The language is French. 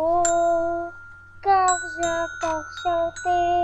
Oh, car j'apporte chanter